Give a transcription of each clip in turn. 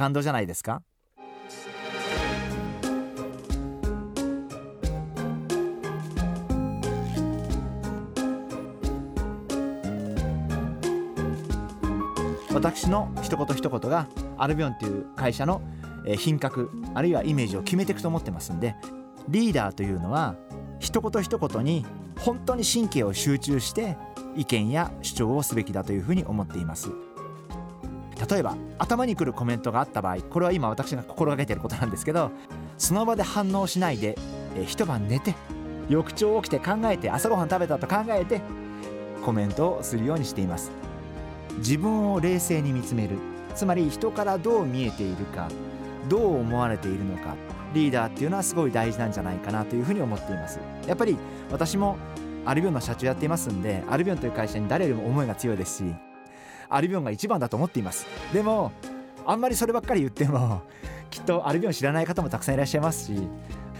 感動じゃないですか？私の一言一言がアルビオンという会社の品格あるいはイメージを決めていくと思ってますんでリーダーというのは一言一言に本当に神経を集中して意見や主張をすべきだというふうに思っています。例えば頭にくるコメントがあった場合これは今私が心がけてることなんですけどその場で反応しないで、え一晩寝て翌朝起きて考えて朝ごはん食べたと考えてコメントをするようにしています。自分を冷静に見つめる。つまり人からどう見えているかどう思われているのかリーダーっていうのはすごい大事なんじゃないかなというふうに思っています。やっぱり私もアルビオンの社長やっていますんでアルビオンという会社に誰よりも思いが強いですしアルビオンが一番だと思っています。でもあんまりそればっかり言っても きっとアルビオン知らない方もたくさんいらっしゃいますし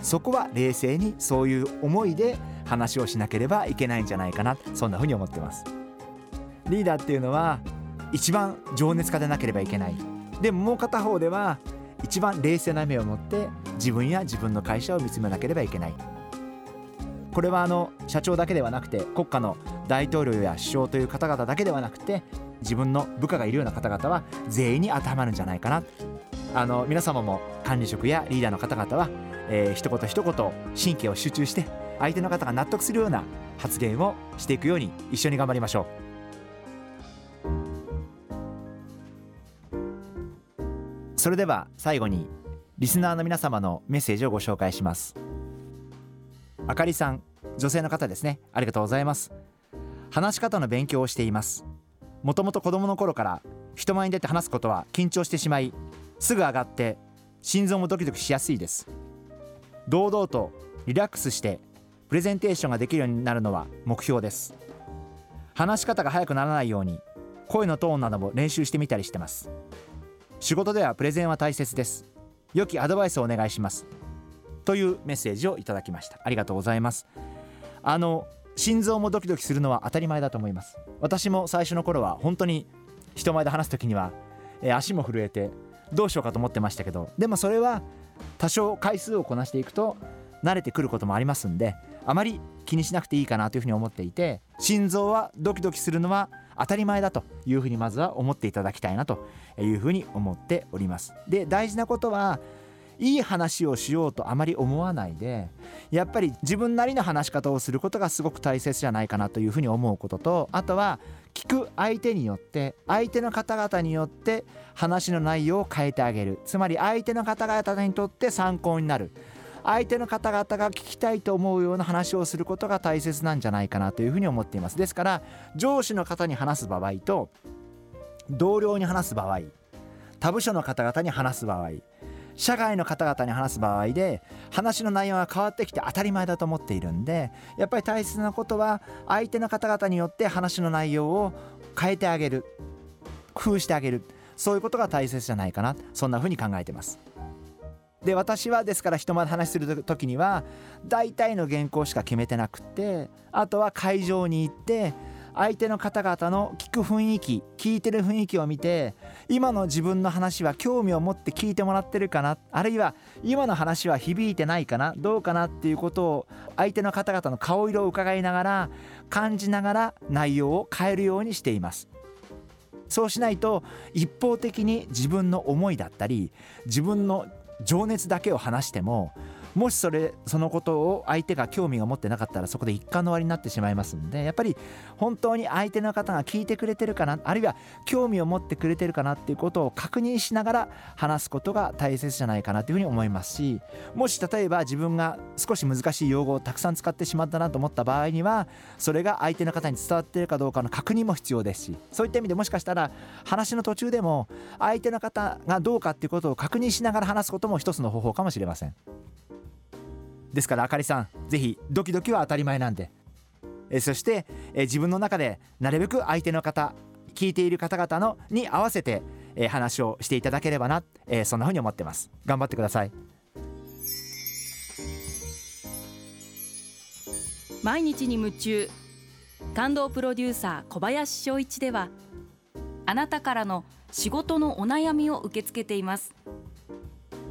そこは冷静にそういう思いで話をしなければいけないんじゃないかなそんなふうに思ってます。リーダーっていうのは一番情熱家でなければいけない。でももう片方では一番冷静な目を持って自分や自分の会社を見つめなければいけない。これはあの社長だけではなくて国家の大統領や首相という方々だけではなくて自分の部下がいるような方々は全員に当てはまるんじゃないかな。あの皆様も管理職やリーダーの方々は、えー、一言一言神経を集中して相手の方が納得するような発言をしていくように一緒に頑張りましょう。それでは最後にリスナーの皆様のメッセージをご紹介します。あかりさん女性の方ですね。ありがとうございます。話し方の勉強をしています。もともと子供の頃から人前に出て話すことは緊張してしまいすぐ上がって心臓もドキドキしやすいです。堂々とリラックスしてプレゼンテーションができるようになるのは目標です。話し方が速くならないように声のトーンなども練習してみたりしてます。仕事ではプレゼンは大切です。良きアドバイスをお願いします。というメッセージをいただきました。ありがとうございます。あの心臓もドキドキするのは当たり前だと思います。私も最初の頃は本当に人前で話す時には、え足も震えてどうしようかと思ってましたけどでもそれは多少回数をこなしていくと慣れてくることもありますんであまり気にしなくていいかなというふうに思っていて心臓はドキドキするのは当たり前だというふうにまずは思っていただきたいなというふうに思っております。で大事なことはいい話をしようとあまり思わないでやっぱり自分なりの話し方をすることがすごく大切じゃないかなというふうに思うこととあとは聞く相手によって相手の方々によって話の内容を変えてあげる。つまり相手の方々にとって参考になる。相手の方々が聞きたいと思うような話をすることが大切なんじゃないかなというふうに思っています。ですから上司の方に話す場合と同僚に話す場合他部署の方々に話す場合社外の方々に話す場合で話の内容が変わってきて当たり前だと思っているんでやっぱり大切なことは相手の方々によって話の内容を変えてあげる工夫してあげるそういうことが大切じゃないかなそんなふうに考えてます。で私はですから人前で話する時には大体の原稿しか決めてなくってあとは会場に行って相手の方々の聞く雰囲気聞いてる雰囲気を見て今の自分の話は興味を持って聞いてもらってるかな？あるいは今の話は響いてないかな？どうかなっていうことを相手の方々の顔色を伺いながら感じながら内容を変えるようにしています。そうしないと一方的に自分の思いだったり自分の情熱だけを話してももしそれそのことを相手が興味が持ってなかったらそこで一貫の終わりになってしまいますんでやっぱり本当に相手の方が聞いてくれてるかなあるいは興味を持ってくれてるかなっていうことを確認しながら話すことが大切じゃないかなというふうに思いますしもし例えば自分が少し難しい用語をたくさん使ってしまったなと思った場合にはそれが相手の方に伝わっているかどうかの確認も必要ですしそういった意味でもしかしたら話の途中でも相手の方がどうかっていうことを確認しながら話すことも一つの方法かもしれません。ですからあかりさんぜひドキドキは当たり前なんで。えそしてえ自分の中でなるべく相手の方聞いている方々のに合わせてえ話をしていただければなえそんなふうに思ってます。頑張ってください。毎日に夢中感動プロデューサー小林翔一ではあなたからの仕事のお悩みを受け付けています。